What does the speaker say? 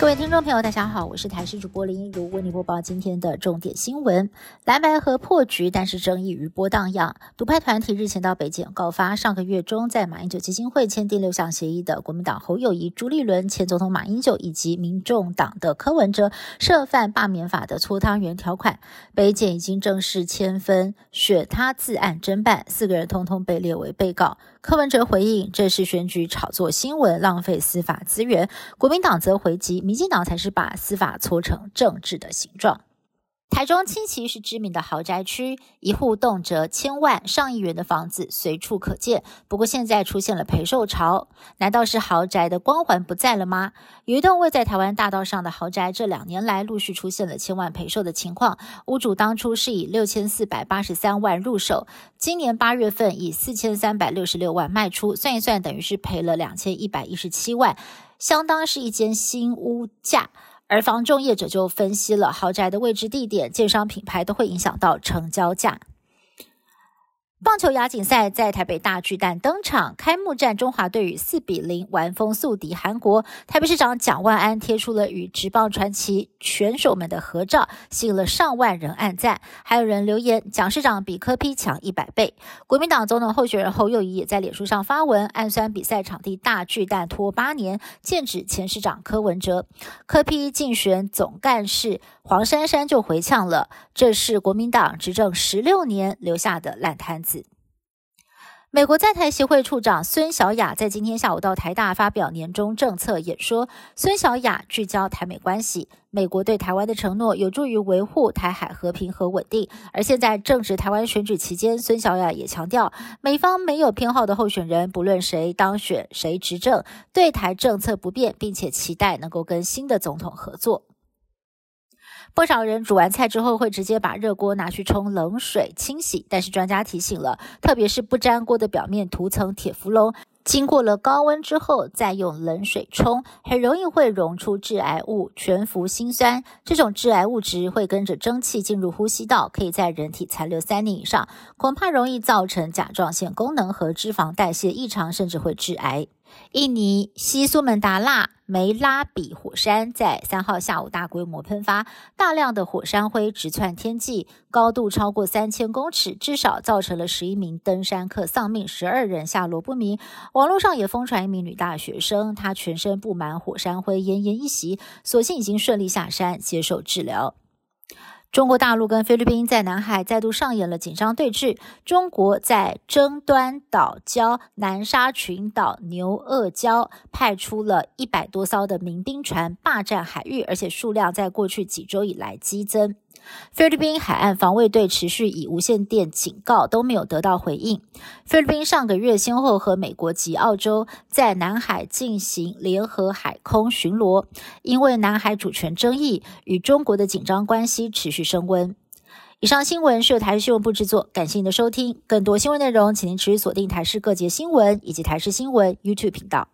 各位听众朋友，大家好，我是台视主播林一如，为您播报今天的重点新闻。蓝白河破局，但是争议余波荡漾。独派团体日前到北检告发，上个月中在马英九基金会签订六项协议的国民党侯友谊、朱立伦、前总统马英九以及民众党的柯文哲涉犯罢免法的搓汤圆条款。北检已经正式签分，选他自案侦办，四个人通通被列为被告。柯文哲回应，这是选举炒作新闻，浪费司法资源。国民党则回击。民进党才是把司法搓成政治的形状。台中七期是知名的豪宅区，一户动辄千万、上亿元的房子随处可见。不过现在出现了陪售潮，难道是豪宅的光环不在了吗？有一栋位在台湾大道上的豪宅，这两年来陆续出现了千万陪售的情况。屋主当初是以六千四百八十三万入手，今年八月份以四千三百六十六万卖出，算一算等于是赔了两千一百一十七万。相当是一间新屋价，而房仲业者就分析了豪宅的位置、地点、建商品牌都会影响到成交价。球亚锦赛在台北大巨蛋登场，开幕战中华队与四比零完封宿敌韩国。台北市长蒋万安贴出了与职棒传奇选手们的合照，吸引了上万人按赞，还有人留言蒋市长比科批强一百倍。国民党总统候选人侯友谊也在脸书上发文，暗酸比赛场地大巨蛋拖八年，剑指前市长柯文哲。科批竞选总干事黄珊珊就回呛了，这是国民党执政十六年留下的烂摊子。美国在台协会处长孙小雅在今天下午到台大发表年终政策演说。孙小雅聚焦台美关系，美国对台湾的承诺有助于维护台海和平和稳定。而现在正值台湾选举期间，孙小雅也强调，美方没有偏好的候选人，不论谁当选谁执政，对台政策不变，并且期待能够跟新的总统合作。不少人煮完菜之后会直接把热锅拿去冲冷水清洗，但是专家提醒了，特别是不粘锅的表面涂层铁氟龙，经过了高温之后再用冷水冲，很容易会溶出致癌物全氟辛酸。这种致癌物质会跟着蒸汽进入呼吸道，可以在人体残留三年以上，恐怕容易造成甲状腺功能和脂肪代谢异常，甚至会致癌。印尼西苏门答腊梅拉比火山在三号下午大规模喷发，大量的火山灰直窜天际，高度超过三千公尺，至少造成了十一名登山客丧命，十二人下落不明。网络上也疯传一名女大学生，她全身布满火山灰，奄奄一息，所幸已经顺利下山接受治疗。中国大陆跟菲律宾在南海再度上演了紧张对峙。中国在争端岛礁南沙群岛牛轭礁派出了一百多艘的民兵船霸占海域，而且数量在过去几周以来激增。菲律宾海岸防卫队持续以无线电警告，都没有得到回应。菲律宾上个月先后和美国及澳洲在南海进行联合海空巡逻，因为南海主权争议与中国的紧张关系持续升温。以上新闻是由台视新闻部制作，感谢您的收听。更多新闻内容，请您持续锁定台视各节新闻以及台视新闻 YouTube 频道。